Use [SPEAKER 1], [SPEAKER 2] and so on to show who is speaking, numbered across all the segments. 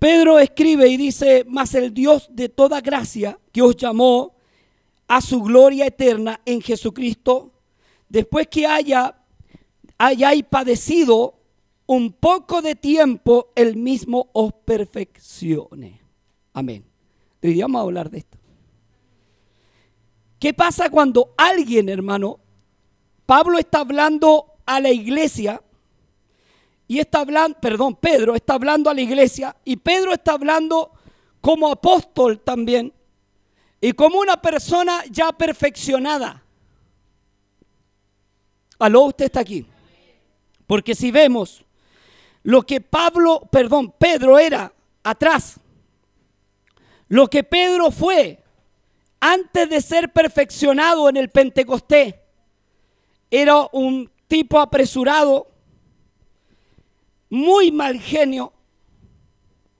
[SPEAKER 1] Pedro escribe y dice, mas el Dios de toda gracia que os llamó a su gloria eterna en Jesucristo, después que haya, hayáis padecido un poco de tiempo, el mismo os perfeccione. Amén. Día vamos a hablar de esto. ¿Qué pasa cuando alguien, hermano, Pablo está hablando a la iglesia y está hablando, perdón, Pedro está hablando a la iglesia y Pedro está hablando como apóstol también y como una persona ya perfeccionada. Aló, usted está aquí. Porque si vemos lo que Pablo, perdón, Pedro era atrás, lo que Pedro fue antes de ser perfeccionado en el Pentecostés, era un tipo apresurado, muy mal genio.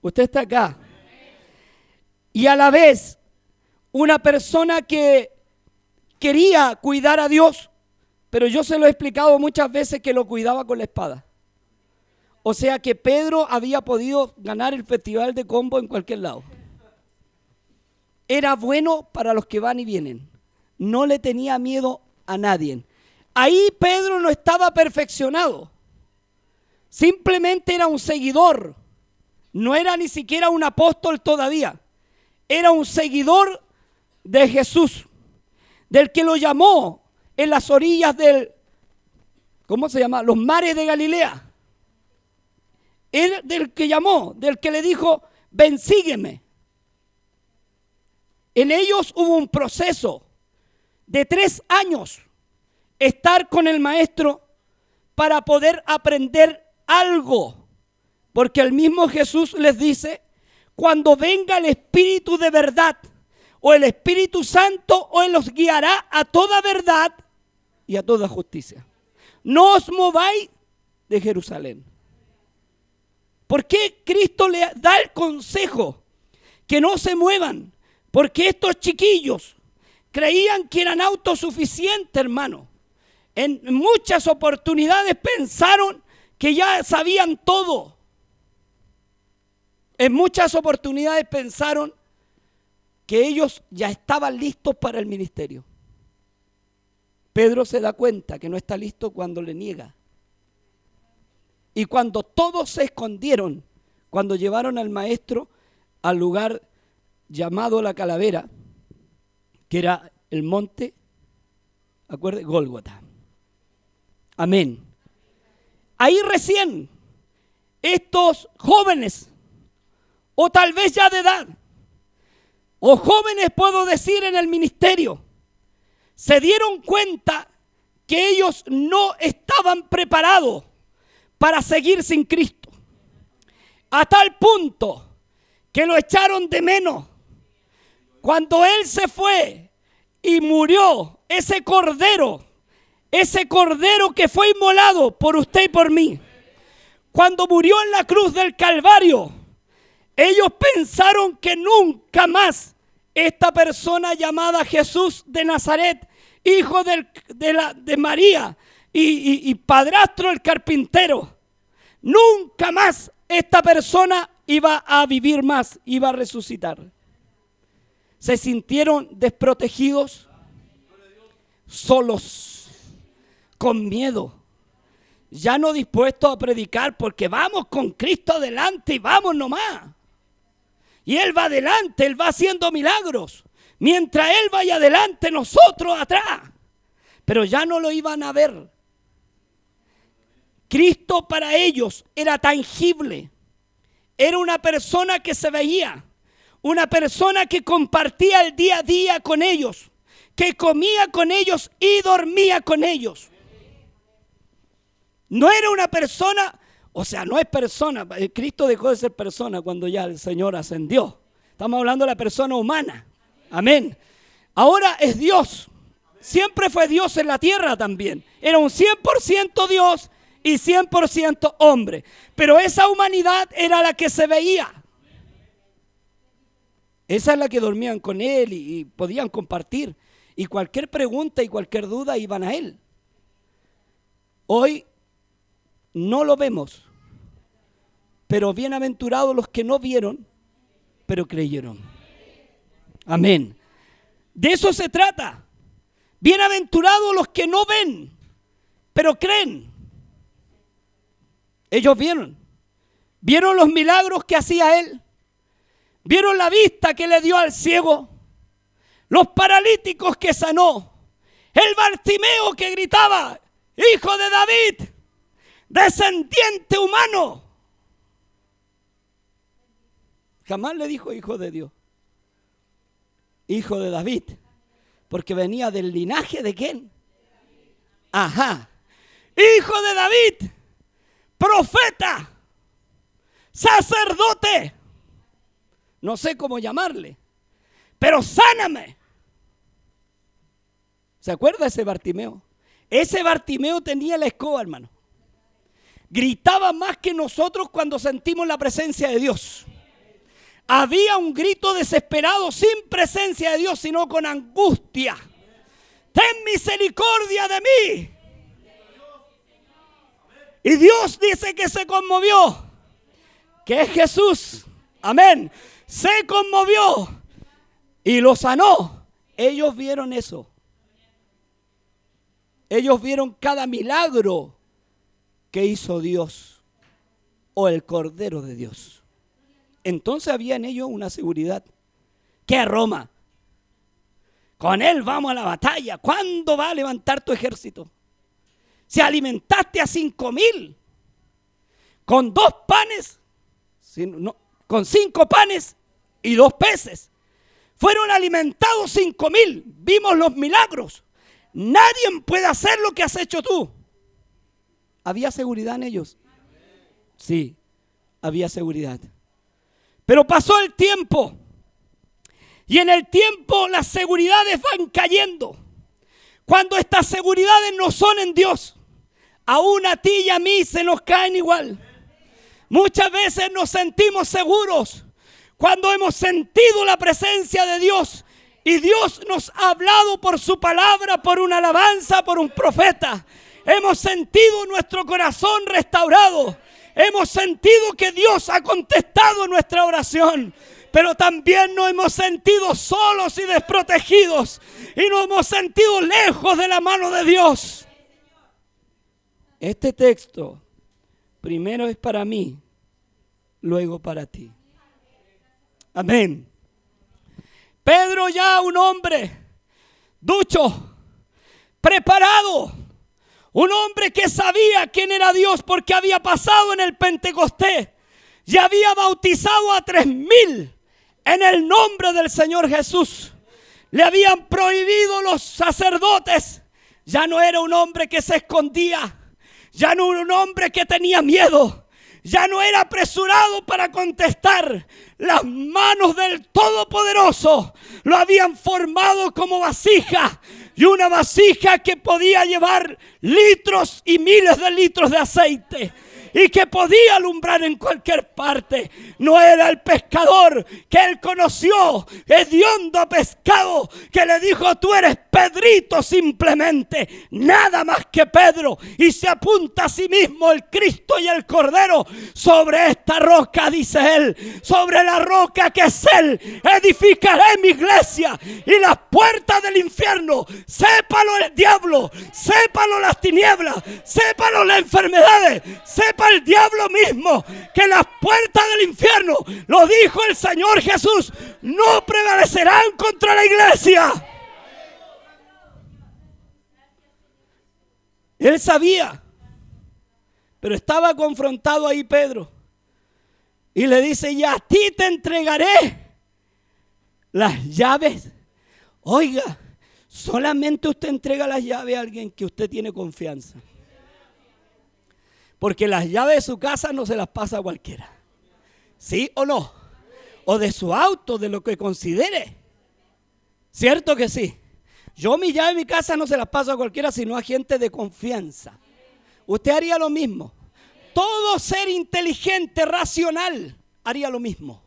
[SPEAKER 1] Usted está acá. Y a la vez, una persona que quería cuidar a Dios, pero yo se lo he explicado muchas veces que lo cuidaba con la espada. O sea que Pedro había podido ganar el festival de combo en cualquier lado. Era bueno para los que van y vienen. No le tenía miedo a nadie. Ahí Pedro no estaba perfeccionado. Simplemente era un seguidor. No era ni siquiera un apóstol todavía. Era un seguidor de Jesús, del que lo llamó en las orillas del, ¿cómo se llama? Los mares de Galilea. Él del que llamó, del que le dijo, ven, sígueme. En ellos hubo un proceso de tres años estar con el maestro para poder aprender algo. Porque el mismo Jesús les dice, cuando venga el Espíritu de verdad, o el Espíritu Santo, o Él los guiará a toda verdad y a toda justicia. No os mováis de Jerusalén. ¿Por qué Cristo le da el consejo que no se muevan? Porque estos chiquillos creían que eran autosuficientes, hermano. En muchas oportunidades pensaron que ya sabían todo. En muchas oportunidades pensaron que ellos ya estaban listos para el ministerio. Pedro se da cuenta que no está listo cuando le niega. Y cuando todos se escondieron, cuando llevaron al maestro al lugar llamado la calavera, que era el monte, acuerde, Gólgota. Amén. Ahí recién estos jóvenes, o tal vez ya de edad, o jóvenes puedo decir en el ministerio, se dieron cuenta que ellos no estaban preparados para seguir sin Cristo. A tal punto que lo echaron de menos. Cuando Él se fue y murió, ese cordero, ese cordero que fue inmolado por usted y por mí, cuando murió en la cruz del Calvario, ellos pensaron que nunca más esta persona llamada Jesús de Nazaret, hijo de, la, de María y, y padrastro el carpintero, nunca más esta persona iba a vivir más, iba a resucitar. Se sintieron desprotegidos, solos, con miedo, ya no dispuestos a predicar porque vamos con Cristo adelante y vamos nomás. Y Él va adelante, Él va haciendo milagros. Mientras Él vaya adelante, nosotros atrás. Pero ya no lo iban a ver. Cristo para ellos era tangible. Era una persona que se veía. Una persona que compartía el día a día con ellos. Que comía con ellos y dormía con ellos. No era una persona o sea, no es persona. Eh, Cristo dejó de ser persona cuando ya el Señor ascendió. Estamos hablando de la persona humana. Amén. Ahora es Dios. Siempre fue Dios en la tierra también. Era un 100% Dios y 100% hombre. Pero esa humanidad era la que se veía. Esa es la que dormían con él y, y podían compartir. Y cualquier pregunta y cualquier duda iban a él. Hoy no lo vemos, Pero bienaventurados los que no vieron, pero creyeron. Amén. De eso se trata. Bienaventurados los que no ven, pero creen. Ellos vieron. Vieron los milagros que hacía él. Vieron la vista que le dio al ciego. Los paralíticos que sanó. El Bartimeo que gritaba, hijo de David, descendiente humano. Jamás le dijo hijo de Dios. Hijo de David. Porque venía del linaje de quién? Ajá. Hijo de David. Profeta. Sacerdote. No sé cómo llamarle. Pero sáname. ¿Se acuerda ese Bartimeo? Ese Bartimeo tenía la escoba, hermano. Gritaba más que nosotros cuando sentimos la presencia de Dios. Había un grito desesperado sin presencia de Dios, sino con angustia. Ten misericordia de mí. Y Dios dice que se conmovió. Que es Jesús. Amén. Se conmovió y lo sanó. Ellos vieron eso. Ellos vieron cada milagro que hizo Dios o el Cordero de Dios. Entonces había en ellos una seguridad. ¿Qué Roma? Con él vamos a la batalla. ¿Cuándo va a levantar tu ejército? Si alimentaste a cinco mil con dos panes, con cinco panes y dos peces. Fueron alimentados cinco mil. Vimos los milagros. Nadie puede hacer lo que has hecho tú. ¿Había seguridad en ellos? Sí, había seguridad. Pero pasó el tiempo. Y en el tiempo las seguridades van cayendo. Cuando estas seguridades no son en Dios, aún a ti y a mí se nos caen igual. Muchas veces nos sentimos seguros cuando hemos sentido la presencia de Dios y Dios nos ha hablado por su palabra, por una alabanza, por un profeta. Hemos sentido nuestro corazón restaurado. Hemos sentido que Dios ha contestado nuestra oración. Pero también nos hemos sentido solos y desprotegidos. Y nos hemos sentido lejos de la mano de Dios. Este texto primero es para mí, luego para ti. Amén. Pedro ya un hombre ducho, preparado, un hombre que sabía quién era Dios porque había pasado en el Pentecostés y había bautizado a tres mil en el nombre del Señor Jesús. Le habían prohibido los sacerdotes. Ya no era un hombre que se escondía. Ya no era un hombre que tenía miedo. Ya no era apresurado para contestar. Las manos del Todopoderoso lo habían formado como vasija y una vasija que podía llevar litros y miles de litros de aceite y que podía alumbrar en cualquier parte. No era el pescador que él conoció, hediondo pescado, que le dijo, tú eres Pedrito simplemente, nada más que Pedro. Y se apunta a sí mismo el Cristo y el Cordero sobre esta roca, dice él, sobre la roca que es él, edificaré mi iglesia y las puertas del infierno, sépalo el diablo, sépalo las tinieblas, sépalo las enfermedades, sépalo el diablo mismo que las puertas del infierno, lo dijo el Señor Jesús, no prevalecerán contra la iglesia. Él sabía, pero estaba confrontado ahí Pedro. Y le dice, y a ti te entregaré las llaves. Oiga, solamente usted entrega las llaves a alguien que usted tiene confianza. Porque las llaves de su casa no se las pasa a cualquiera. ¿Sí o no? O de su auto, de lo que considere. ¿Cierto que sí? Yo mi llave de mi casa no se las paso a cualquiera, sino a gente de confianza. Usted haría lo mismo. Todo ser inteligente, racional, haría lo mismo.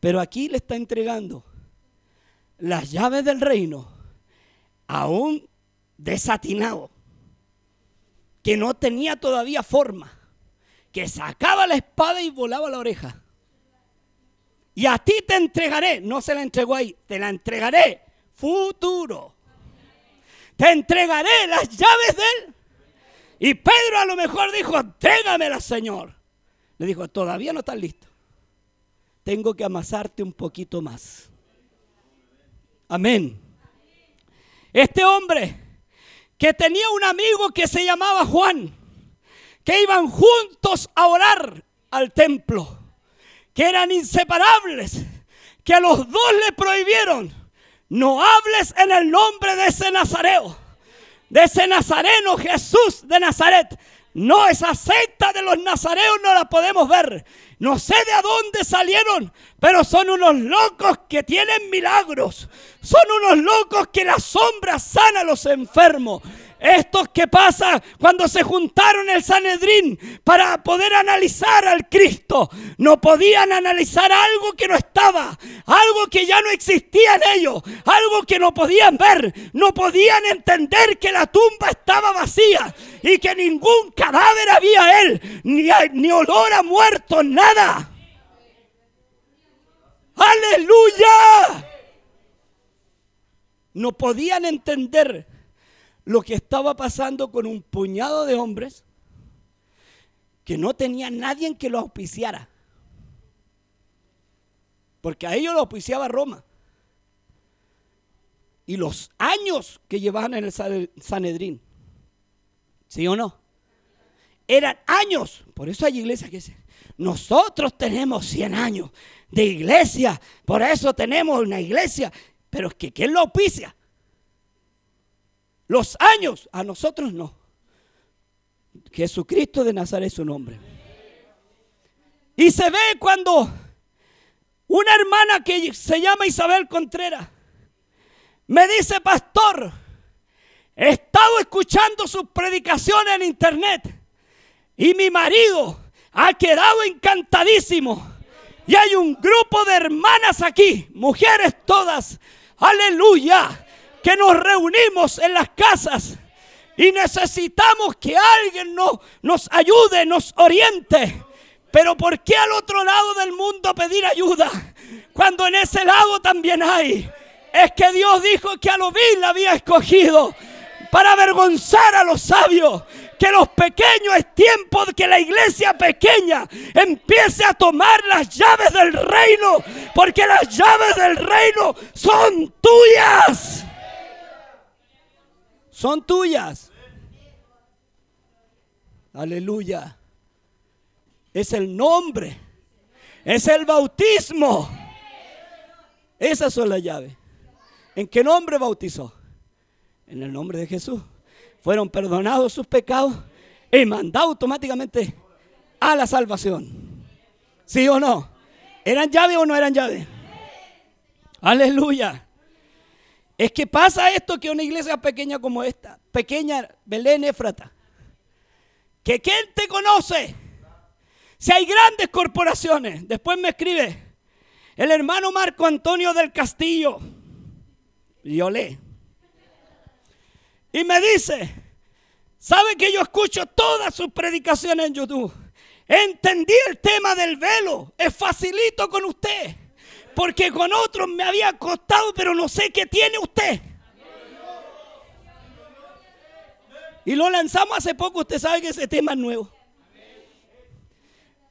[SPEAKER 1] Pero aquí le está entregando las llaves del reino a un desatinado que no tenía todavía forma, que sacaba la espada y volaba la oreja. Y a ti te entregaré, no se la entregó ahí, te la entregaré futuro. Te entregaré las llaves de él. Y Pedro a lo mejor dijo, entrégamela, Señor. Le dijo, todavía no estás listo. Tengo que amasarte un poquito más. Amén. Este hombre que tenía un amigo que se llamaba Juan, que iban juntos a orar al templo, que eran inseparables, que a los dos le prohibieron, no hables en el nombre de ese nazareo, de ese nazareno Jesús de Nazaret. No, esa secta de los nazareos no la podemos ver. No sé de dónde salieron, pero son unos locos que tienen milagros. Son unos locos que la sombra sana a los enfermos. Estos que pasa cuando se juntaron el Sanedrín para poder analizar al Cristo, no podían analizar algo que no estaba, algo que ya no existía en ellos, algo que no podían ver, no podían entender que la tumba estaba vacía y que ningún cadáver había él, ni, ni olor a muerto, nada. Aleluya. No podían entender lo que estaba pasando con un puñado de hombres que no tenía nadie en que lo auspiciara. Porque a ellos lo auspiciaba Roma. Y los años que llevaban en el Sanedrín. ¿Sí o no? Eran años. Por eso hay iglesias que dicen, nosotros tenemos 100 años de iglesia. Por eso tenemos una iglesia. Pero es que ¿quién lo auspicia? Los años, a nosotros no. Jesucristo de Nazaret es su nombre. Y se ve cuando una hermana que se llama Isabel Contreras me dice, pastor, he estado escuchando sus predicaciones en internet y mi marido ha quedado encantadísimo. Y hay un grupo de hermanas aquí, mujeres todas, aleluya, que nos reunimos en las casas y necesitamos que alguien nos, nos ayude, nos oriente. Pero ¿por qué al otro lado del mundo pedir ayuda? Cuando en ese lado también hay. Es que Dios dijo que a lo vil había escogido para avergonzar a los sabios. Que los pequeños es tiempo de que la iglesia pequeña empiece a tomar las llaves del reino. Porque las llaves del reino son tuyas son tuyas. Aleluya. Es el nombre. Es el bautismo. Esas son las llaves. ¿En qué nombre bautizó? En el nombre de Jesús. Fueron perdonados sus pecados y mandados automáticamente a la salvación. ¿Sí o no? ¿Eran llaves o no eran llaves? Aleluya. Es que pasa esto que una iglesia pequeña como esta, pequeña Belén Éfrata, que ¿quién te conoce? Si hay grandes corporaciones, después me escribe el hermano Marco Antonio del Castillo, y. Y me dice, ¿sabe que yo escucho todas sus predicaciones en YouTube? Entendí el tema del velo, es facilito con usted porque con otros me había costado, pero no sé qué tiene usted. Y lo lanzamos hace poco, usted sabe que ese tema es nuevo.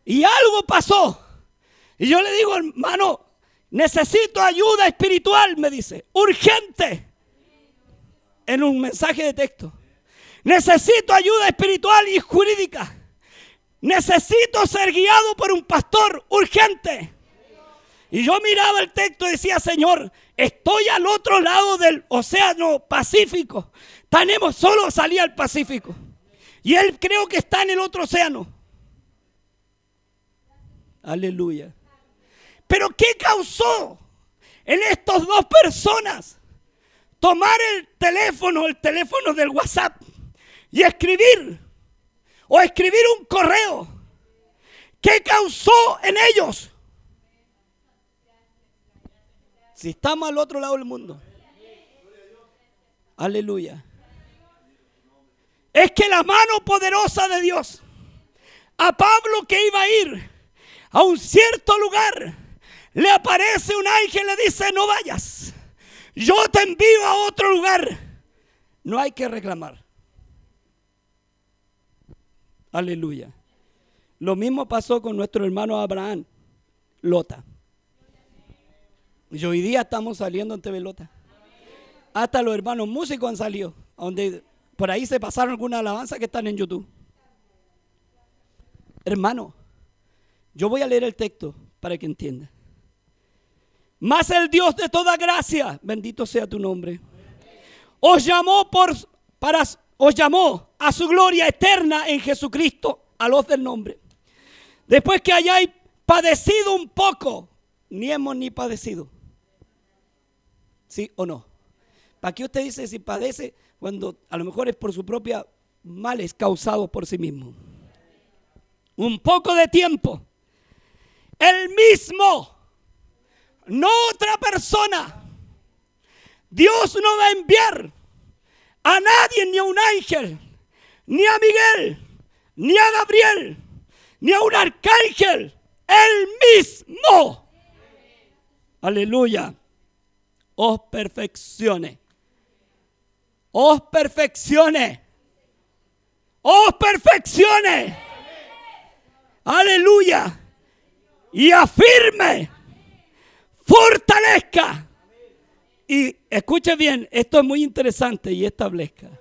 [SPEAKER 1] Y algo pasó. Y yo le digo, hermano, necesito ayuda espiritual, me dice, urgente. En un mensaje de texto. Necesito ayuda espiritual y jurídica. Necesito ser guiado por un pastor urgente. Y yo miraba el texto y decía, Señor, estoy al otro lado del océano Pacífico. Tenemos solo salía al Pacífico. Y él creo que está en el otro océano. Aleluya. Pero ¿qué causó en estas dos personas tomar el teléfono, el teléfono del WhatsApp y escribir o escribir un correo? ¿Qué causó en ellos? Si estamos al otro lado del mundo. Aleluya. Es que la mano poderosa de Dios a Pablo que iba a ir a un cierto lugar, le aparece un ángel y le dice, no vayas, yo te envío a otro lugar. No hay que reclamar. Aleluya. Lo mismo pasó con nuestro hermano Abraham, Lota. Y hoy día estamos saliendo en TV Lota. Hasta los hermanos músicos han salido, donde por ahí se pasaron algunas alabanzas que están en YouTube. Hermano, yo voy a leer el texto para que entienda. Más el Dios de toda gracia, bendito sea tu nombre, os llamó por para os llamó a su gloria eterna en Jesucristo, a los del nombre. Después que hayáis padecido un poco, ni hemos ni padecido. ¿Sí o no? ¿Para qué usted dice si padece cuando a lo mejor es por su propia males causados por sí mismo? Un poco de tiempo. El mismo, no otra persona. Dios no va a enviar a nadie, ni a un ángel, ni a Miguel, ni a Gabriel, ni a un arcángel. El mismo. Aleluya. Os perfeccione. Os perfeccione. Os perfeccione. Aleluya. Y afirme. Fortalezca. Y escuche bien, esto es muy interesante y establezca.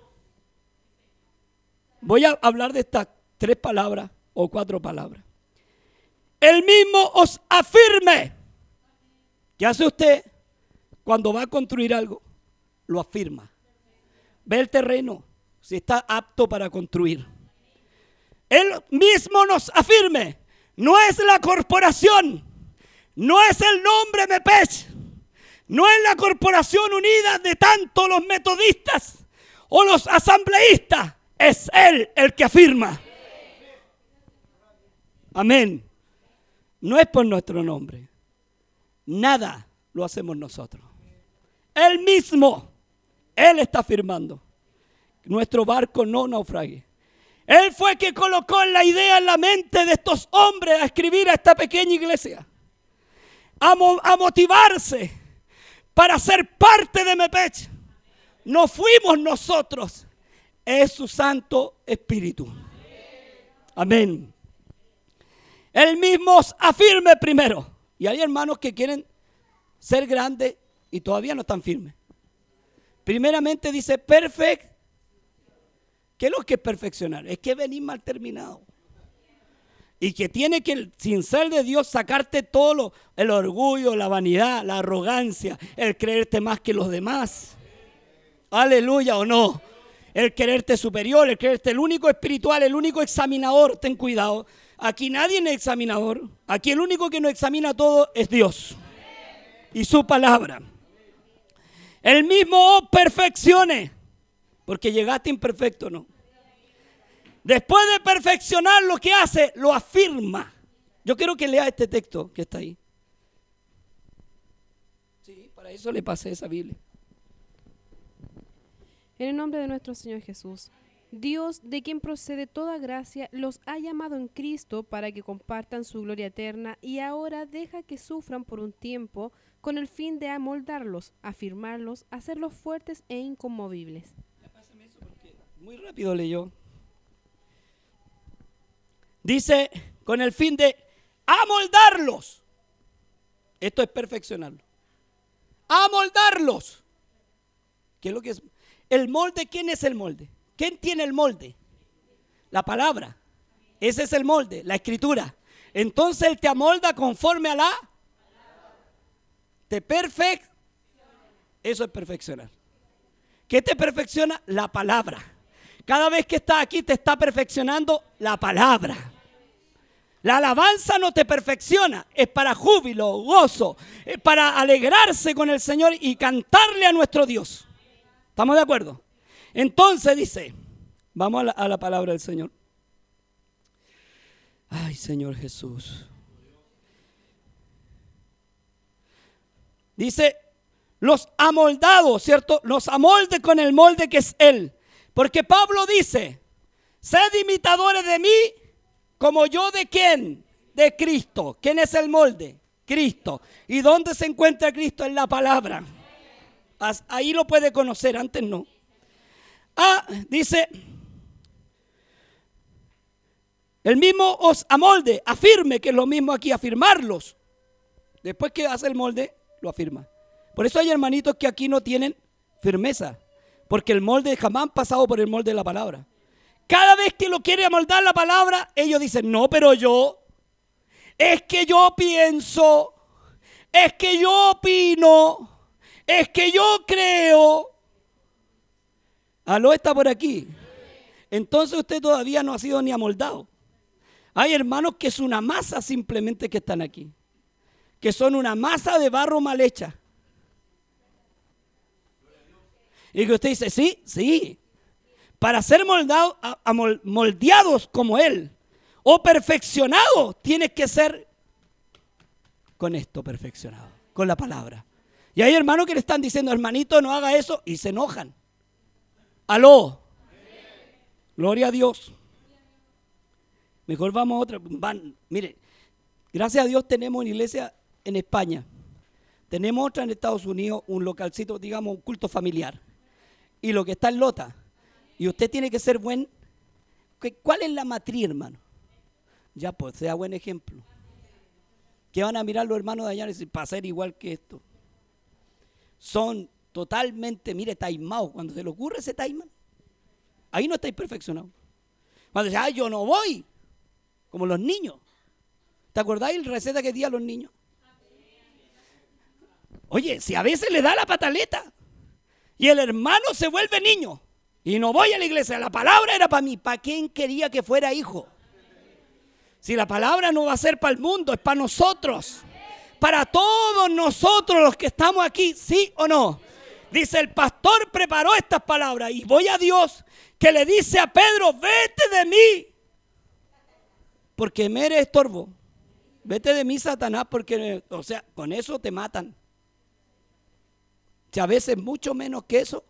[SPEAKER 1] Voy a hablar de estas tres palabras o cuatro palabras. El mismo os afirme. ¿Qué hace usted cuando va a construir algo? Lo afirma. Ve el terreno, si está apto para construir. Él mismo nos afirme. No es la corporación, no es el nombre MEPECH, no es la corporación unida de tanto los metodistas o los asambleístas, es Él el que afirma. Amén. No es por nuestro nombre. Nada lo hacemos nosotros. Él mismo, Él está afirmando. Nuestro barco no naufrague. Él fue que colocó la idea en la mente de estos hombres a escribir a esta pequeña iglesia. A, a motivarse para ser parte de Mepech. No fuimos nosotros, es su Santo Espíritu. Amén. Él mismo afirme primero. Y hay hermanos que quieren ser grandes y todavía no están firmes. Primeramente dice perfect. ¿Qué es lo que es perfeccionar? Es que venir mal terminado. Y que tiene que, sin ser de Dios, sacarte todo lo, el orgullo, la vanidad, la arrogancia, el creerte más que los demás. Aleluya o no. El quererte superior, el creerte el único espiritual, el único examinador. Ten cuidado. Aquí nadie es examinador. Aquí el único que nos examina todo es Dios. Y su palabra. El mismo oh, perfeccione. Porque llegaste imperfecto, ¿no? Después de perfeccionar lo que hace, lo afirma. Yo quiero que lea este texto que está ahí. Sí, para eso le pasé esa Biblia.
[SPEAKER 2] En el nombre de nuestro Señor Jesús. Dios, de quien procede toda gracia, los ha llamado en Cristo para que compartan su gloria eterna y ahora deja que sufran por un tiempo con el fin de amoldarlos, afirmarlos, hacerlos fuertes e inconmovibles.
[SPEAKER 1] Muy rápido leyó. Dice, con el fin de amoldarlos. Esto es perfeccionarlo. Amoldarlos. ¿Qué es lo que es? El molde, ¿quién es el molde? ¿Quién tiene el molde? La palabra. Ese es el molde, la escritura. Entonces Él te amolda conforme a la... Te perfect. Eso es perfeccionar. ¿Qué te perfecciona? La palabra. Cada vez que estás aquí te está perfeccionando la palabra. La alabanza no te perfecciona, es para júbilo, gozo, es para alegrarse con el Señor y cantarle a nuestro Dios. ¿Estamos de acuerdo? Entonces dice, vamos a la, palabra del Señor. Ay, Señor Jesús. Dice, los amoldados, ¿cierto? Los amolde con el molde que es Él. Porque Pablo dice, sed imitadores de mí Como yo de quién? De Cristo. ¿Quién es el molde? Cristo. ¿Y dónde se encuentra Cristo? En la palabra. Ahí lo puede conocer, antes no. Ah, dice, el mismo os amolde, afirme, que es lo mismo aquí, afirmarlos. Después que hace el molde, lo afirma. Por eso hay hermanitos que aquí no tienen firmeza, porque el molde jamás han pasado por el molde de la palabra. Cada vez que lo quiere amoldar la palabra, ellos dicen, no, pero yo, es que yo pienso, es que yo opino, es que yo creo. Aló está por aquí. Entonces usted todavía no ha sido ni amoldado. Hay hermanos que es una masa simplemente que están aquí. Que son una masa de barro mal hecha. Y que usted dice, sí, sí. Para ser moldado, moldeados como Él o perfeccionados, tienes que ser con esto perfeccionado, con la palabra. Y hay hermanos que le están diciendo, hermanito, no haga eso, y se enojan. Aló. Gloria a Dios. Mejor vamos a otra. Van, mire, gracias a Dios tenemos una iglesia en España. Tenemos otra en Estados Unidos, un localcito, digamos, un culto familiar. Y lo que está en Lota. Y usted tiene que ser buen. ¿Cuál es la matriz, hermano? Ya, pues, sea buen ejemplo. Que van a mirar los hermanos de allá y decir, para ser igual que esto son totalmente, mire, taimados. Cuando se le ocurre ese taiman, ahí no estáis perfeccionados. Cuando dice, ay, yo no voy, como los niños. ¿Te acordáis la receta que di a los niños? Oye, si a veces le da la pataleta y el hermano se vuelve niño y no voy a la iglesia, la palabra era para mí. ¿Para quién quería que fuera hijo? Si la palabra no va a ser para el mundo, es para nosotros para todos nosotros los que estamos aquí, ¿sí o no? Dice, el pastor preparó estas palabras y voy a Dios que le dice a Pedro, vete de mí, porque me eres estorbo. Vete de mí, Satanás, porque, o sea, con eso te matan. Si a veces mucho menos que eso,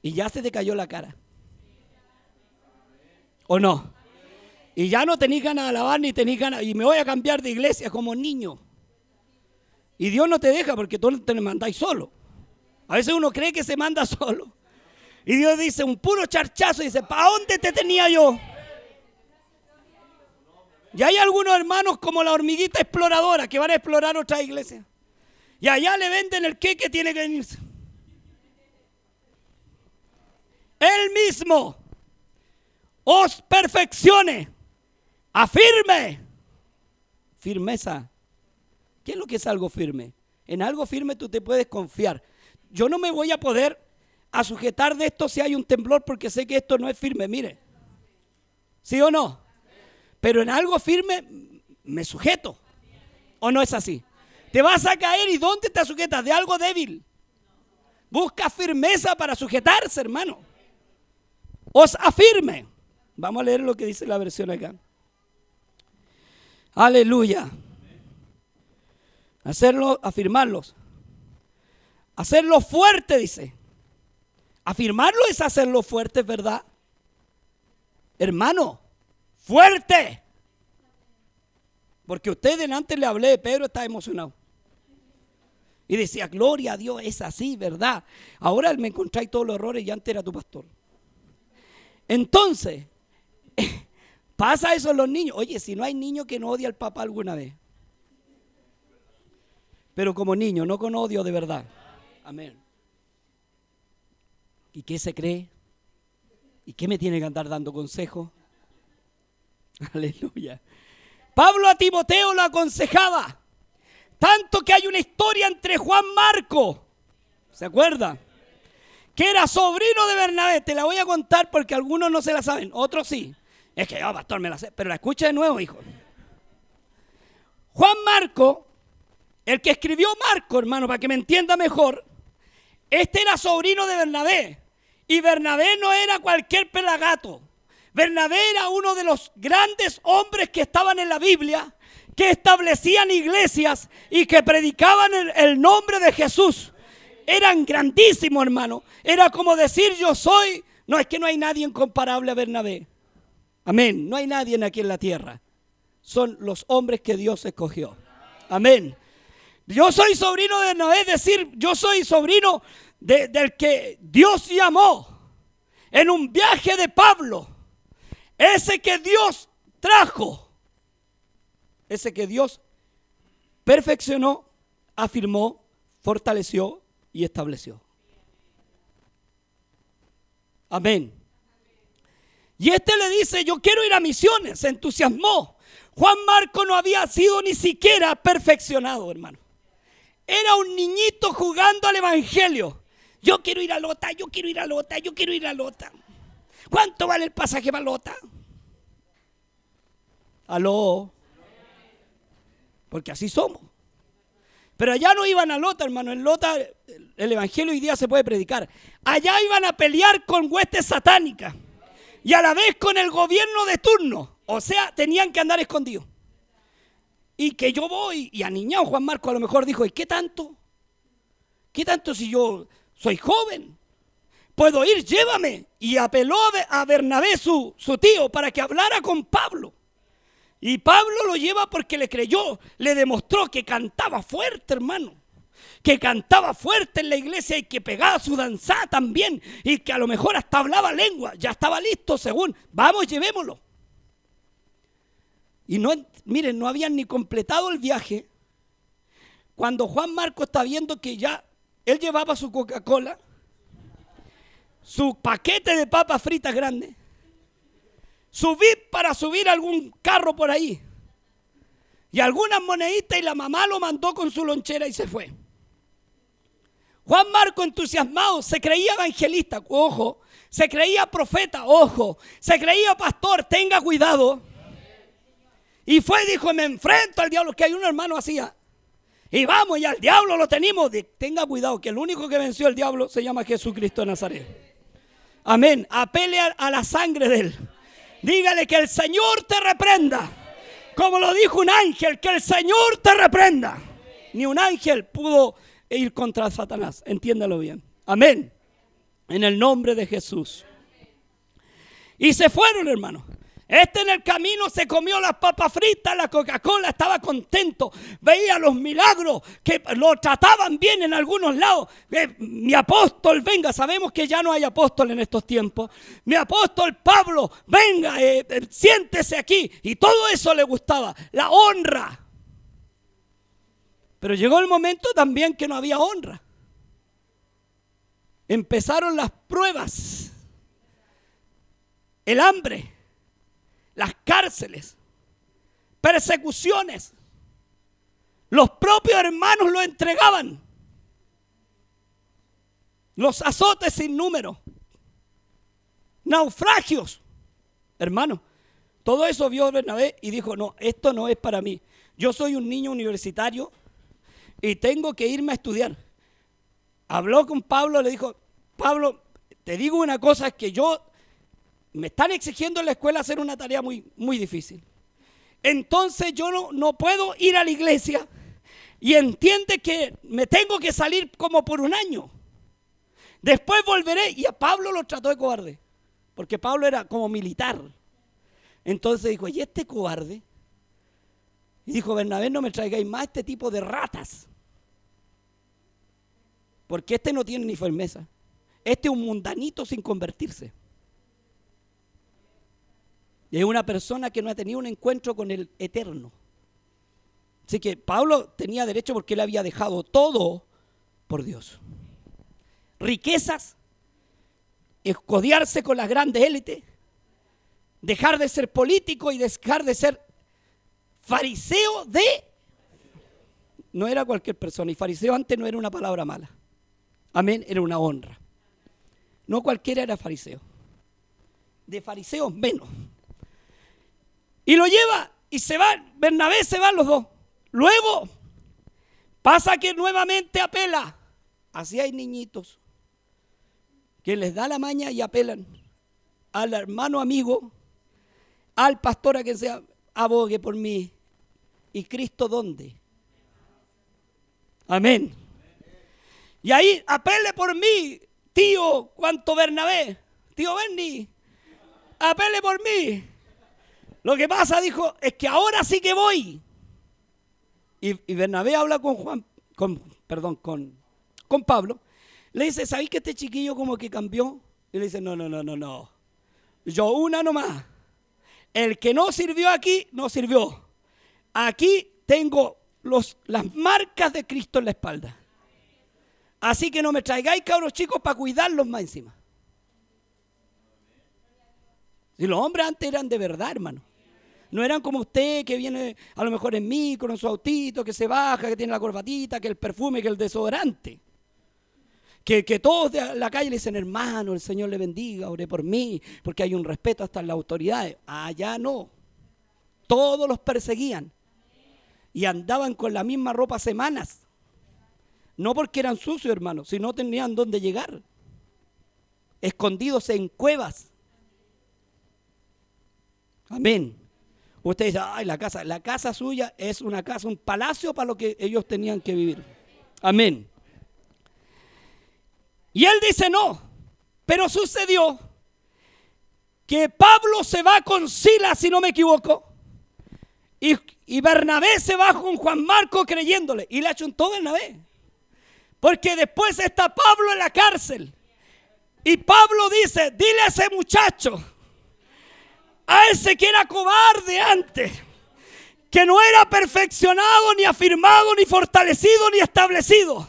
[SPEAKER 1] y ya se te cayó la cara. ¿O no? Y ya no tenéis ganas de alabar ni tenéis ganas, y me voy a cambiar de iglesia como niño. Y Dios no te deja porque tú te mandáis solo. A veces uno cree que se manda solo. Y Dios dice, un puro charchazo, y dice, ¿para dónde te tenía yo? Y hay algunos hermanos como la hormiguita exploradora que van a explorar otra iglesia. Y allá le venden el que tiene que venirse. Él mismo os perfeccione, afirme, firmeza ¿Qué es lo que es algo firme? En algo firme tú te puedes confiar. Yo no me voy a poder a sujetar de esto si hay un temblor porque sé que esto no es firme, mire. ¿Sí o no? Pero en algo firme me sujeto. ¿O no es así? Te vas a caer y ¿dónde te sujetas? De algo débil. Busca firmeza para sujetarse, hermano. Os afirme. Vamos a leer lo que dice la versión acá. Aleluya. Hacerlo, afirmarlos. Hacerlo fuerte, dice. Afirmarlo es hacerlo fuerte, ¿verdad? Hermano, fuerte. Porque usted delante le hablé Pedro, está emocionado. Y decía, gloria a Dios, es así, ¿verdad? Ahora me encontráis todos los errores y antes era tu pastor. Entonces, pasa eso en los niños. Oye, si no hay niño que no odia al papá alguna vez pero como niño, no con odio de verdad. Amén. ¿Y qué se cree? ¿Y qué me tiene que andar dando consejo? Aleluya. Pablo a Timoteo lo aconsejaba. Tanto que hay una historia entre Juan Marco. ¿Se acuerda? Que era sobrino de Bernabé. Te la voy a contar porque algunos no se la saben, otros sí. Es que yo, oh, pastor, me la sé. Pero la escucha de nuevo, hijo. Juan Marco el que escribió Marco, hermano, para que me entienda mejor, este era sobrino de Bernabé. Y Bernabé no era cualquier pelagato. Bernabé era uno de los grandes hombres que estaban en la Biblia, que establecían iglesias y que predicaban el, nombre de Jesús. Eran grandísimos, hermano. Era como decir yo soy. No es que no hay nadie incomparable a Bernabé. Amén. No hay nadie aquí en la tierra. Son los hombres que Dios escogió. Amén. Yo soy sobrino de Noé, es decir, yo soy sobrino del que Dios llamó en un viaje de Pablo. Ese que Dios trajo. Ese que Dios perfeccionó, afirmó, fortaleció y estableció. Amén. Y este le dice, yo quiero ir a misiones, se entusiasmó. Juan Marco no había sido ni siquiera perfeccionado, hermano. Era un niñito jugando al Evangelio. Yo quiero ir a Lota, yo quiero ir a Lota, yo quiero ir a Lota. ¿Cuánto vale el pasaje para Lota? Aló. Porque así somos. Pero allá no iban a Lota, hermano. En Lota el Evangelio hoy día se puede predicar. Allá iban a pelear con huestes satánicas. Y a la vez con el gobierno de turno. O sea, tenían que andar escondidos. Y que yo voy, y a niñao Juan Marco a lo mejor dijo, ¿y qué tanto? ¿Qué tanto si yo soy joven? Puedo ir, llévame. Y apeló a Bernabé, su, tío, para que hablara con Pablo. Y Pablo lo lleva porque le creyó, le demostró que cantaba fuerte, hermano. Que cantaba fuerte en la iglesia y que pegaba su danza también. Y que a lo mejor hasta hablaba lengua. Ya estaba listo según. Vamos, llevémoslo. Y no, miren, no habían ni completado el viaje. Cuando Juan Marco está viendo que ya él llevaba su Coca-Cola, su paquete de papas fritas grande subí para subir algún carro por ahí. Y algunas moneditas y la mamá lo mandó con su lonchera y se fue. Juan Marco entusiasmado, se creía evangelista, ojo, se creía profeta, ojo, se creía pastor, tenga cuidado. Y fue y dijo, me enfrento al diablo, que hay un hermano así. ¿ah? Y vamos, y al diablo lo tenemos. Tenga cuidado, que el único que venció al diablo se llama Jesucristo de Nazaret. Amén. Apele a la sangre de él. Dígale que el Señor te reprenda. Como lo dijo un ángel, que el Señor te reprenda. Ni un ángel pudo ir contra Satanás. Entiéndalo bien. Amén. En el nombre de Jesús. Y se fueron, hermanos. Este en el camino se comió las papas fritas, la Coca-Cola, estaba contento, veía los milagros, que lo trataban bien en algunos lados. Eh, mi apóstol, venga, sabemos que ya no hay apóstol en estos tiempos. Mi apóstol Pablo, venga, eh, eh, siéntese aquí. Y todo eso le gustaba, la honra. Pero llegó el momento también que no había honra. Empezaron las pruebas, el hambre las cárceles, persecuciones. Los propios hermanos lo entregaban. Los azotes sin número. Naufragios. Hermano, todo eso vio Bernabé y dijo, no, esto no es para mí. Yo soy un niño universitario y tengo que irme a estudiar. Habló con Pablo, le dijo, Pablo, te digo una cosa, es que yo me están exigiendo en la escuela hacer una tarea muy, muy difícil. Entonces yo no, no puedo ir a la iglesia y entiende que me tengo que salir como por un año. Después volveré y a Pablo lo trató de cobarde, porque Pablo era como militar. Entonces dijo, ¿y este cobarde? Y dijo, Bernabé, no me traigáis más este tipo de ratas. Porque este no tiene ni firmeza. Este es un mundanito sin convertirse. Es una persona que no ha tenido un encuentro con el eterno. Así que Pablo tenía derecho porque él había dejado todo por Dios. Riquezas, escodiarse con las grandes élites, dejar de ser político y dejar de ser fariseo de... No era cualquier persona, y fariseo antes no era una palabra mala. Amén, era una honra. No cualquiera era fariseo. De fariseos menos. Y lo lleva y se va, Bernabé se van los dos. Luego pasa que nuevamente apela. Así hay niñitos que les da la maña y apelan al hermano amigo, al pastor a que sea, abogue por mí. ¿Y Cristo dónde? Amén. Y ahí apele por mí, tío, cuánto Bernabé, tío Berni, apele por mí. Lo que pasa, dijo, es que ahora sí que voy. Y, Bernabé habla con Juan, con, perdón, con, con Pablo. Le dice, ¿sabéis que este chiquillo como que cambió? Y le dice, no, no, no, no, no. Yo una nomás. El que no sirvió aquí, no sirvió. Aquí tengo los, las marcas de Cristo en la espalda. Así que no me traigáis cabros chicos para cuidarlos más encima. Si los hombres antes eran de verdad, hermano. No eran como usted que viene a lo mejor en mí con su autito, que se baja, que tiene la corbatita, que el perfume, que el desodorante. Que, que, todos de la calle le dicen, hermano, el Señor le bendiga, ore por mí, porque hay un respeto hasta en las autoridades. Allá no. Todos los perseguían. Y andaban con la misma ropa semanas. No porque eran sucios, hermano, sino tenían dónde llegar. Escondidos en cuevas. Amén. Usted dice, ay, la casa, la casa suya es una casa, un palacio para lo que ellos tenían que vivir. Amén. Y él dice, no, pero sucedió que Pablo se va con Silas, si no me equivoco, y, y Bernabé se va con Juan Marco creyéndole, y le achuntó Bernabé. Porque después está Pablo en la cárcel. Y Pablo dice, dile a ese muchacho, a ese que era cobarde antes, que no era perfeccionado, ni afirmado, ni fortalecido, ni establecido.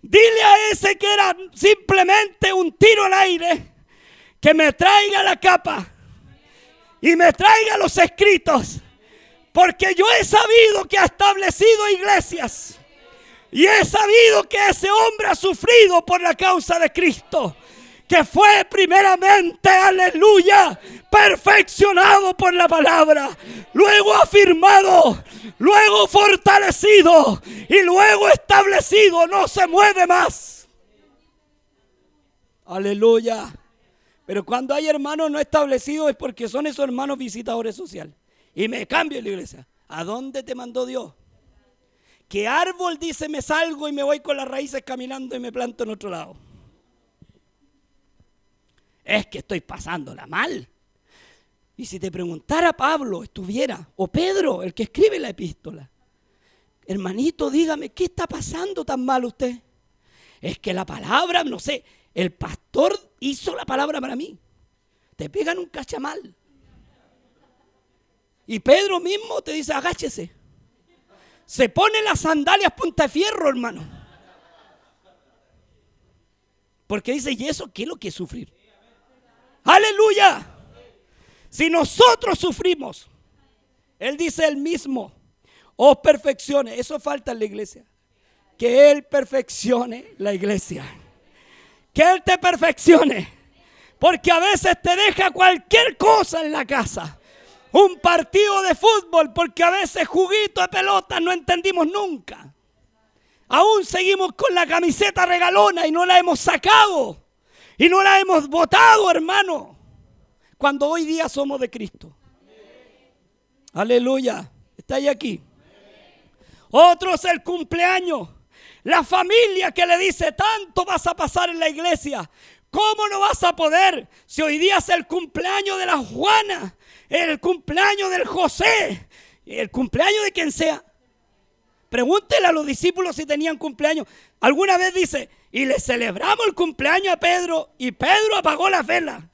[SPEAKER 1] Dile a ese que era simplemente un tiro al aire, que me traiga la capa y me traiga los escritos, porque yo he sabido que ha establecido iglesias. Y he sabido que ese hombre ha sufrido por la causa de Cristo que fue primeramente, aleluya, perfeccionado por la palabra, luego afirmado, luego fortalecido y luego establecido, no se mueve más. Aleluya. Pero cuando hay hermanos no establecidos es porque son esos hermanos visitadores sociales. Y me cambio en la iglesia. ¿A dónde te mandó Dios? ¿Qué árbol dice me salgo y me voy con las raíces caminando y me planto en otro lado? Es que estoy pasándola mal. Y si te preguntara Pablo, estuviera, o Pedro, el que escribe la epístola, hermanito, dígame, ¿qué está pasando tan mal usted? Es que la palabra, no sé, el pastor hizo la palabra para mí. Te pegan un cachamal. Y Pedro mismo te dice, agáchese. Se pone las sandalias punta de fierro, hermano. Porque dice, ¿y eso qué es lo que sufrir? Aleluya. Si nosotros sufrimos, Él dice el mismo, oh perfeccione, eso falta en la iglesia. Que Él perfeccione la iglesia. Que Él te perfeccione. Porque a veces te deja cualquier cosa en la casa. Un partido de fútbol, porque a veces juguito de pelota no entendimos nunca. Aún seguimos con la camiseta regalona y no la hemos sacado. Y no la hemos votado, hermano. Cuando hoy día somos de Cristo. Aleluya. Está ahí aquí. Otro es el cumpleaños. La familia que le dice, tanto vas a pasar en la iglesia. ¿Cómo no vas a poder si hoy día es el cumpleaños de la Juana, el cumpleaños del José, el cumpleaños de quien sea? Pregúntele a los discípulos si tenían cumpleaños. Alguna vez dice, y le celebramos el cumpleaños a Pedro y Pedro apagó la vela.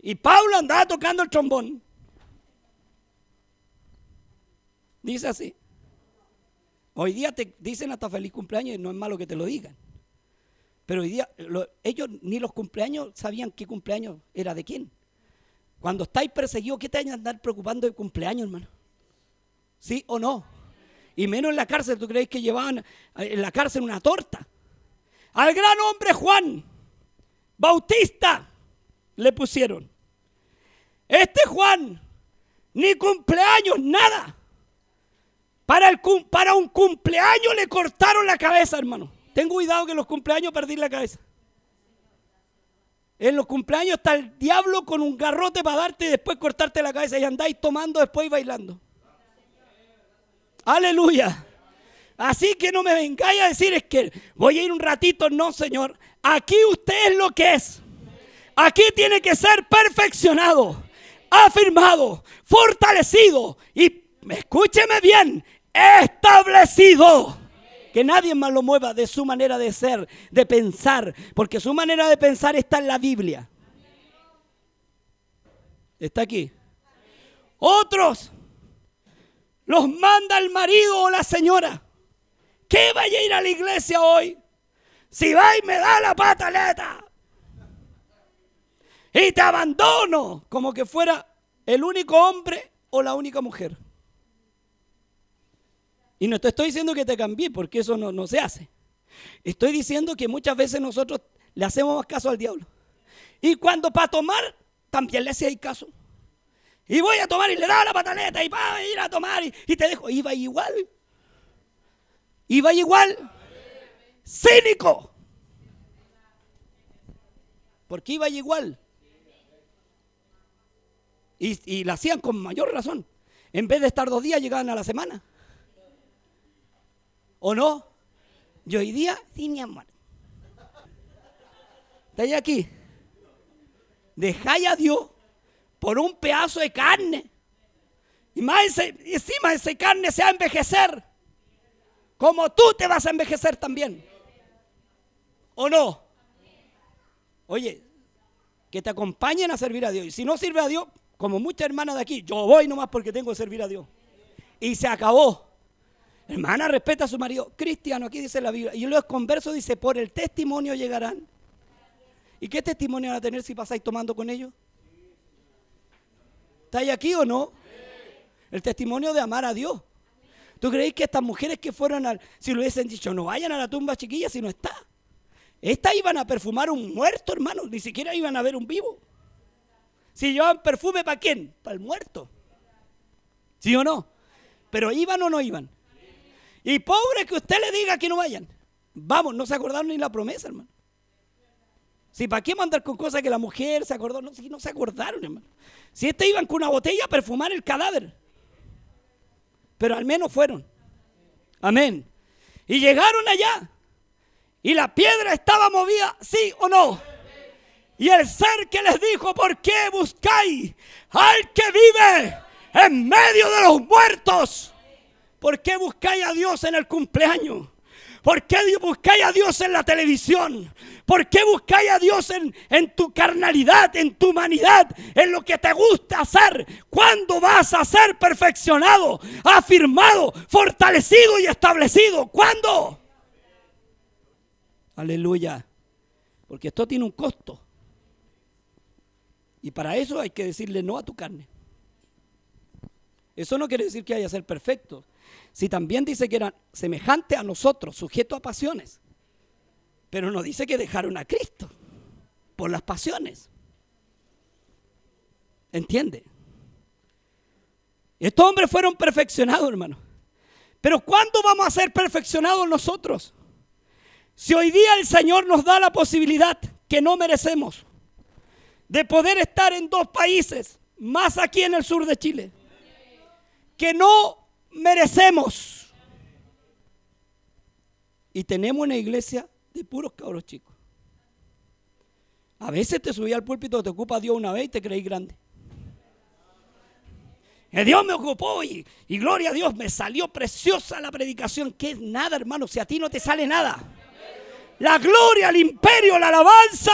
[SPEAKER 1] Y Pablo andaba tocando el trombón. Dice así. Hoy día te dicen hasta feliz cumpleaños y no es malo que te lo digan. Pero hoy día ellos ni los cumpleaños sabían qué cumpleaños era de quién. Cuando estáis perseguidos, ¿qué te hay que andar preocupando de cumpleaños, hermano? ¿Sí o no? Y menos en la cárcel, ¿tú creéis que llevaban en la cárcel una torta? Al gran hombre Juan Bautista le pusieron. Este Juan, ni cumpleaños, nada. Para, un cumpleaños le cortaron la cabeza, hermano. Tengo cuidado que en los cumpleaños perdí la cabeza. En los cumpleaños está el diablo con un garrote para darte y después cortarte la cabeza y andáis tomando después y bailando. Aleluya. Así que no me vengáis a decir es que voy a ir un ratito. No, Señor. Aquí usted es lo que es. Aquí tiene que ser perfeccionado. afirmado, fortalecido y, escúcheme bien, establecido. Que nadie más lo mueva de su manera de ser, de pensar, porque su manera de pensar está en la Biblia. Está aquí. Otros los manda el marido o la señora. ¿Qué vaya a ir a la iglesia hoy? Si va y me da la pataleta y te abandono como que fuera el único hombre o la única mujer. Y no te estoy diciendo que te cambie, porque eso no, no se hace. Estoy diciendo que muchas veces nosotros le hacemos más caso al diablo. Y cuando para tomar, también le hacía caso. Y voy a tomar y le da la pataleta y va a ir a tomar y, y te dejo. Iba igual. Iba igual. Cínico. Porque iba igual. Y, y la hacían con mayor razón. En vez de estar dos días, llegaban a la semana. ¿O no? Y hoy día, sí, mi amor. ¿Estáis aquí? Dejáis a Dios por un pedazo de carne. Y más encima esa carne se va a envejecer. Como tú te vas a envejecer también. ¿O no? Oye, que te acompañen a servir a Dios. Y si no sirve a Dios, como muchas hermanas de aquí, yo voy nomás porque tengo que servir a Dios. Y se acabó. Hermana, respeta a su marido. Cristiano, aquí dice la Biblia. Y luego converso dice, por el testimonio llegarán. ¿Y qué testimonio van a tener si pasáis tomando con ellos? ¿Estáis aquí o no? El testimonio de amar a Dios. ¿Tú creéis que estas mujeres que fueron al, si lo hubiesen dicho, no vayan a la tumba chiquilla si no está? Estas iban a perfumar un muerto, hermano, ni siquiera iban a ver un vivo. Si llevaban perfume, ¿para quién? Para el muerto. ¿Sí o no? Pero iban o no iban. Y pobre que usted le diga que no vayan. Vamos, no se acordaron ni la promesa, hermano. Si para qué mandar con cosas que la mujer se acordó, no, si no se acordaron, hermano. Si este iban con una botella a perfumar el cadáver. Pero al menos fueron. Amén. Y llegaron allá. Y la piedra estaba movida, sí o no. Y el ser que les dijo, ¿por qué buscáis al que vive en medio de los muertos? ¿Por qué buscáis a Dios en el cumpleaños? ¿Por qué buscáis a Dios en la televisión? ¿Por qué buscáis a Dios en, tu carnalidad, en tu humanidad, en lo que te gusta hacer? ¿Cuándo vas a ser perfeccionado, afirmado, fortalecido y establecido? ¿Cuándo? Aleluya. Porque esto tiene un costo. Y para eso hay que decirle no a tu carne. Eso no quiere decir que haya que ser perfecto. Si también dice que eran semejantes a nosotros, sujetos a pasiones. Pero no dice que dejaron a Cristo por las pasiones. ¿Entiende? Estos hombres fueron perfeccionados, hermano. Pero ¿cuándo vamos a ser perfeccionados nosotros? Si hoy día el Señor nos da la posibilidad que no merecemos de poder estar en dos países, más aquí en el sur de Chile, que no merecemos. Y tenemos una iglesia de puros cabros chicos. A veces te subí al púlpito, te ocupa Dios una vez y te creí grande. Dios me ocupó y, y, gloria a Dios, me salió preciosa la predicación. Que es nada, hermano, si a ti no te sale nada. La gloria, el imperio, la alabanza,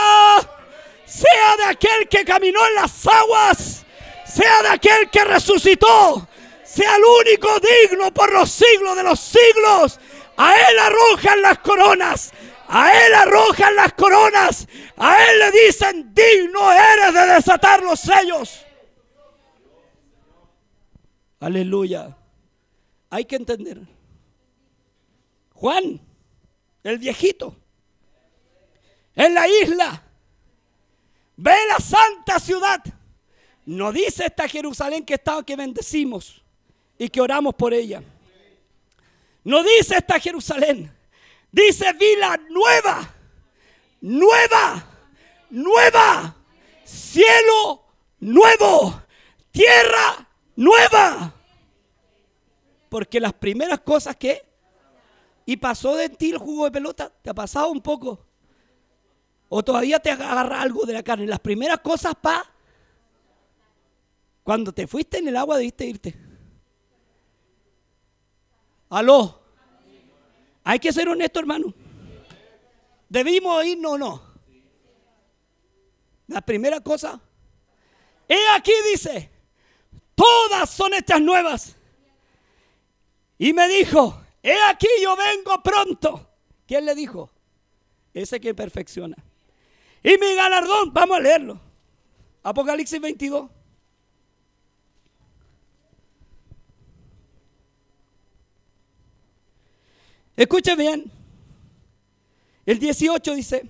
[SPEAKER 1] sea de aquel que caminó en las aguas, sea de aquel que resucitó, sea el único digno por los siglos de los siglos. A Él arrojan las coronas. A Él arrojan las coronas. A Él le dicen, digno eres de desatar los sellos. Aleluya. Hay que entender. Juan, el viejito, en la isla, ve la santa ciudad. No dice esta Jerusalén que está que bendecimos y que oramos por ella. No dice esta Jerusalén, dice vila nueva, nueva, nueva, cielo nuevo, tierra nueva. Porque las primeras cosas que... Y pasó de ti el jugo de pelota, te ha pasado un poco. O todavía te agarra algo de la carne. Las primeras cosas pa... Cuando te fuiste en el agua debiste irte. Aló. Hay que ser honesto, hermano. ¿Debimos irnos o no? La primera cosa. He aquí dice, todas son estas nuevas. Y me dijo, he aquí yo vengo pronto. ¿Quién le dijo? Ese que perfecciona. Y mi galardón, vamos a leerlo. Apocalipsis 22. Escuche bien. El 18 dice,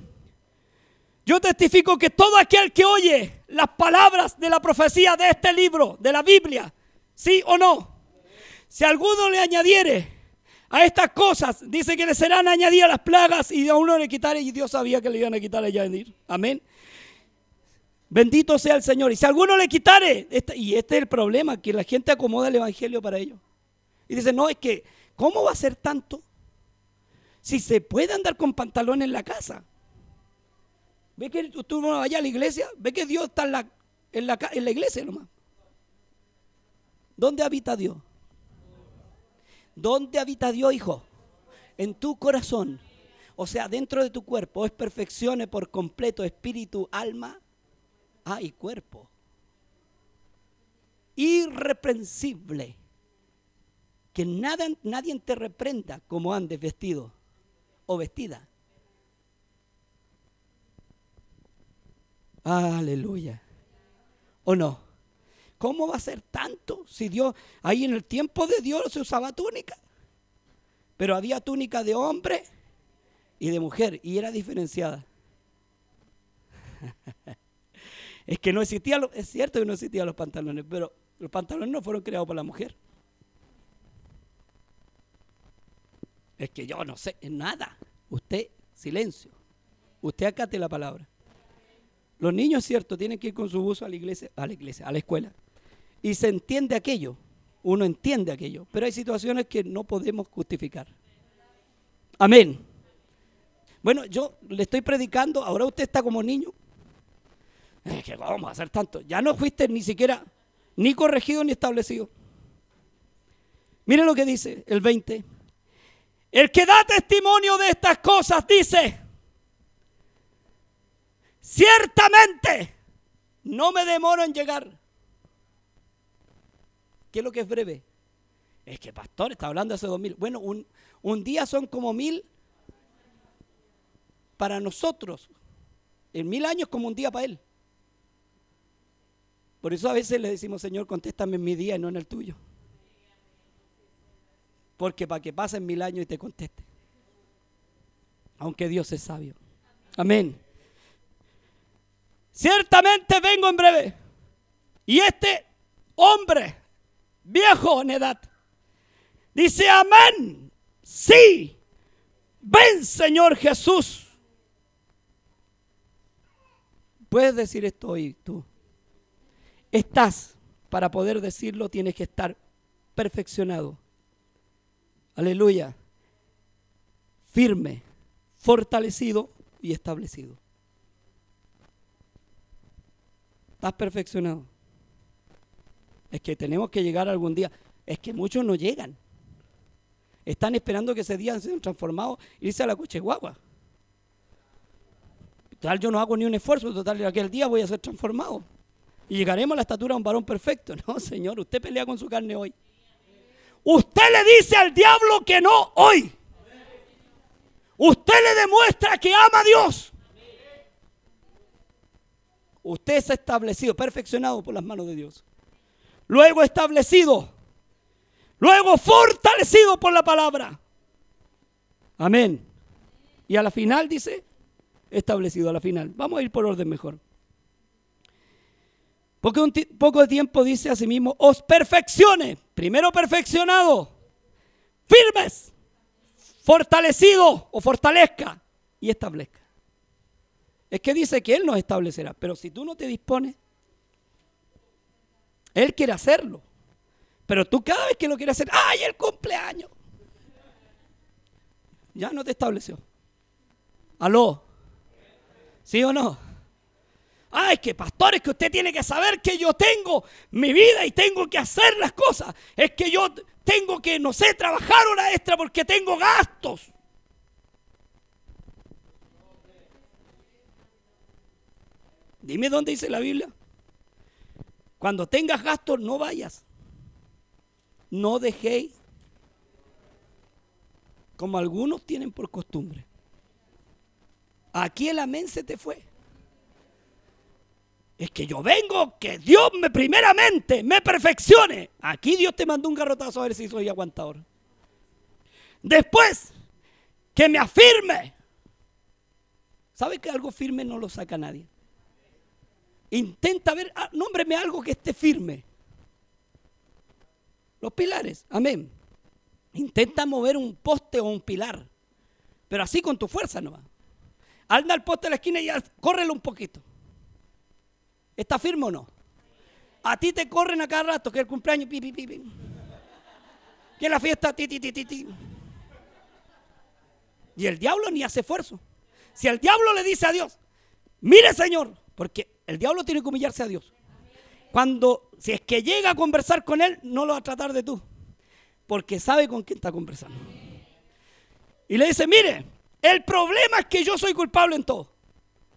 [SPEAKER 1] yo testifico que todo aquel que oye las palabras de la profecía de este libro, de la Biblia, sí o no, si alguno le añadiere a estas cosas, dice que le serán añadidas las plagas y a uno le quitaré, y Dios sabía que le iban a quitar a añadir. Amén. Bendito sea el Señor. Y si alguno le quitare, y este es el problema, que la gente acomoda el Evangelio para ellos. Y dice, no, es que, ¿cómo va a ser tanto? Si se puede andar con pantalones en la casa. ¿Ve que tú no vayas a la iglesia? ¿Ve que Dios está en la, en en la iglesia nomás? ¿Dónde habita Dios? ¿Dónde habita Dios, hijo? En tu corazón. O sea, dentro de tu cuerpo. Es perfeccione por completo espíritu, alma ah, y cuerpo. Irreprensible. Que nada, nadie te reprenda como andes vestido o vestida. Aleluya. ¿O no? ¿Cómo va a ser tanto si Dios, ahí en el tiempo de Dios se usaba túnica? Pero había túnica de hombre y de mujer y era diferenciada. es que no existía, es cierto que no existían los pantalones, pero los pantalones no fueron creados por la mujer. Es que yo no sé nada. Usted, silencio. Usted acate la palabra. Los niños, cierto, tienen que ir con su buzo a la iglesia, a la iglesia, a la escuela. Y se entiende aquello. Uno entiende aquello. Pero hay situaciones que no podemos justificar. Amén. Bueno, yo le estoy predicando, ahora usted está como niño. Es que vamos a hacer tanto. Ya no fuiste ni siquiera ni corregido ni establecido. Mire lo que dice el 20. El que da testimonio de estas cosas dice, ciertamente no me demoro en llegar. ¿Qué es lo que es breve? Es que pastor está hablando hace dos mil. Bueno, un, un día son como mil para nosotros. En mil años como un día para él. Por eso a veces le decimos, Señor, contéstame en mi día y no en el tuyo. Porque para que pasen mil años y te conteste. Aunque Dios es sabio. Amén. Ciertamente vengo en breve. Y este hombre, viejo en edad, dice, amén. Sí. Ven, Señor Jesús. Puedes decir esto hoy tú. Estás, para poder decirlo, tienes que estar perfeccionado aleluya, firme, fortalecido y establecido. Estás perfeccionado. Es que tenemos que llegar algún día. Es que muchos no llegan. Están esperando que ese día sean transformados e irse a la coche guagua. Total, yo no hago ni un esfuerzo, total, aquel día voy a ser transformado. Y llegaremos a la estatura de un varón perfecto. No, Señor, usted pelea con su carne hoy. Usted le dice al diablo que no hoy. Usted le demuestra que ama a Dios. Usted ha establecido, perfeccionado por las manos de Dios. Luego establecido. Luego fortalecido por la palabra. Amén. Y a la final dice, establecido a la final. Vamos a ir por orden mejor. Porque un poco de tiempo dice a sí mismo, os perfeccione. Primero perfeccionado, firmes, fortalecido o fortalezca y establezca. Es que dice que Él nos establecerá, pero si tú no te dispones, Él quiere hacerlo. Pero tú cada vez que lo quieres hacer, ¡ay, el cumpleaños! Ya no te estableció. ¿Aló? ¿Sí o no? Ay, que pastores, que usted tiene que saber que yo tengo mi vida y tengo que hacer las cosas. Es que yo tengo que, no sé, trabajar hora extra porque tengo gastos. Dime dónde dice la Biblia. Cuando tengas gastos, no vayas. No dejéis como algunos tienen por costumbre. Aquí el amén se te fue. Es que yo vengo, que Dios me primeramente me perfeccione. Aquí Dios te mandó un garrotazo a ver si soy aguantador. Después, que me afirme. ¿Sabe que algo firme no lo saca nadie? Intenta ver, ah, nómbreme algo que esté firme. Los pilares, amén. Intenta mover un poste o un pilar, pero así con tu fuerza no va. Anda al poste de la esquina y córrelo un poquito. ¿Está firme o no? A ti te corren a cada rato, que el cumpleaños, pi, pi, pi, que la fiesta, ti, ti, ti, ti, ti. Y el diablo ni hace esfuerzo. Si el diablo le dice a Dios, mire Señor, porque el diablo tiene que humillarse a Dios. Cuando, si es que llega a conversar con él, no lo va a tratar de tú porque sabe con quién está conversando. Y le dice, mire, el problema es que yo soy culpable en todo.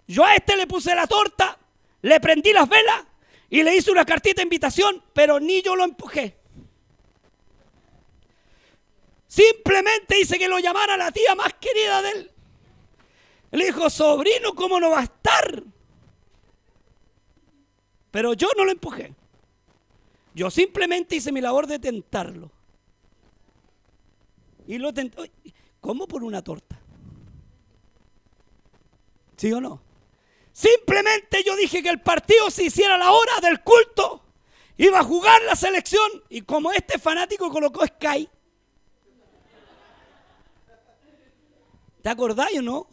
[SPEAKER 1] Yo a este le puse la torta, le prendí las velas y le hice una cartita de invitación, pero ni yo lo empujé. Simplemente hice que lo llamara la tía más querida de él. Le dijo, sobrino, ¿cómo no va a estar? Pero yo no lo empujé. Yo simplemente hice mi labor de tentarlo. Y lo tentó. ¿Cómo por una torta? ¿Sí o no? Simplemente yo dije que el partido se hiciera a la hora del culto. Iba a jugar la selección. Y como este fanático colocó Sky. ¿Te acordáis o no?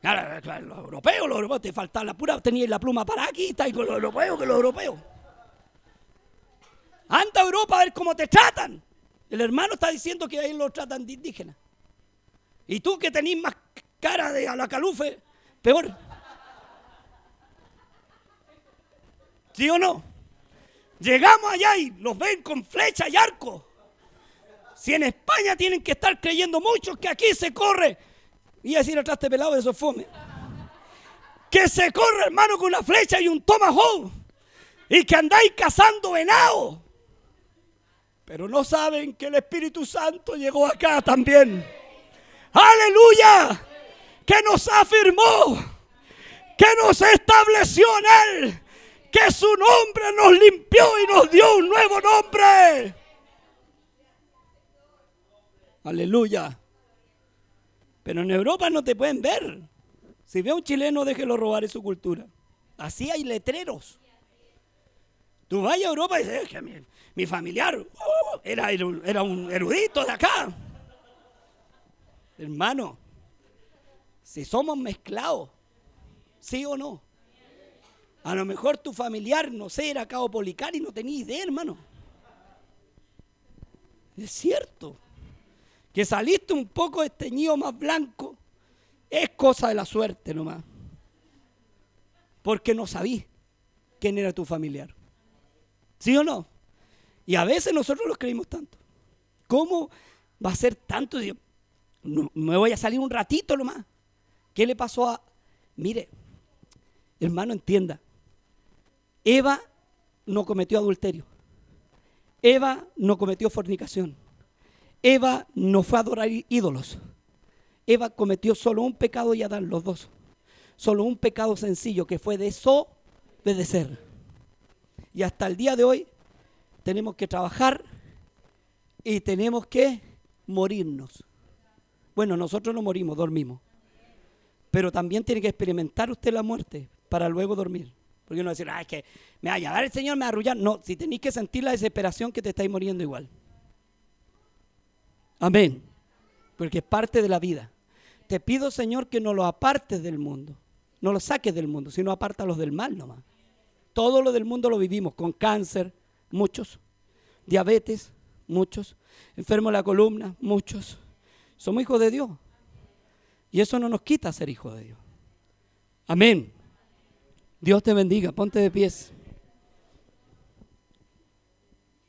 [SPEAKER 1] Claro, los europeos, los europeos, te faltaba la pura, teníais la pluma para aquí, estáis con los europeos que los europeos. Anda a Europa a ver cómo te tratan. El hermano está diciendo que ahí lo tratan de indígena. Y tú que tenés más cara de a la calufe, peor. ¿Sí o no? Llegamos allá y los ven con flecha y arco. Si en España tienen que estar creyendo muchos que aquí se corre, y decir atrás de pelado de esos fome, que se corre hermano con una flecha y un tomahawk, y que andáis cazando venado. Pero no saben que el Espíritu Santo llegó acá también. Aleluya. Que nos afirmó. Que nos estableció en Él. Que su nombre nos limpió y nos dio un nuevo nombre. Aleluya. Pero en Europa no te pueden ver. Si ve a un chileno, déjelo robar en su cultura. Así hay letreros. Tú vas a Europa y dices, que mi familiar uh, era, era un erudito de acá. Hermano, si somos mezclados, ¿sí o no? A lo mejor tu familiar, no sé, era cabo policar y no tenía idea, hermano. Es cierto. Que saliste un poco esteñido más blanco es cosa de la suerte nomás. Porque no sabí quién era tu familiar. ¿Sí o no? Y a veces nosotros los creímos tanto. ¿Cómo va a ser tanto? me voy a salir un ratito nomás. ¿Qué le pasó a... Mire, hermano, entienda. Eva no cometió adulterio. Eva no cometió fornicación. Eva no fue a adorar ídolos. Eva cometió solo un pecado y Adán, los dos. Solo un pecado sencillo que fue desobedecer. Y hasta el día de hoy tenemos que trabajar y tenemos que morirnos. Bueno, nosotros no morimos, dormimos. Pero también tiene que experimentar usted la muerte para luego dormir. Porque uno va a que me va a llevar el Señor, me va a arrullar. No, si tenéis que sentir la desesperación que te estáis muriendo igual. Amén. Porque es parte de la vida. Te pido, Señor, que no lo apartes del mundo. No lo saques del mundo, sino los del mal nomás. Todo lo del mundo lo vivimos, con cáncer, muchos. Diabetes, muchos. Enfermos de la columna, muchos. Somos hijos de Dios. Y eso no nos quita ser hijos de Dios. Amén. Dios te bendiga. Ponte de pies.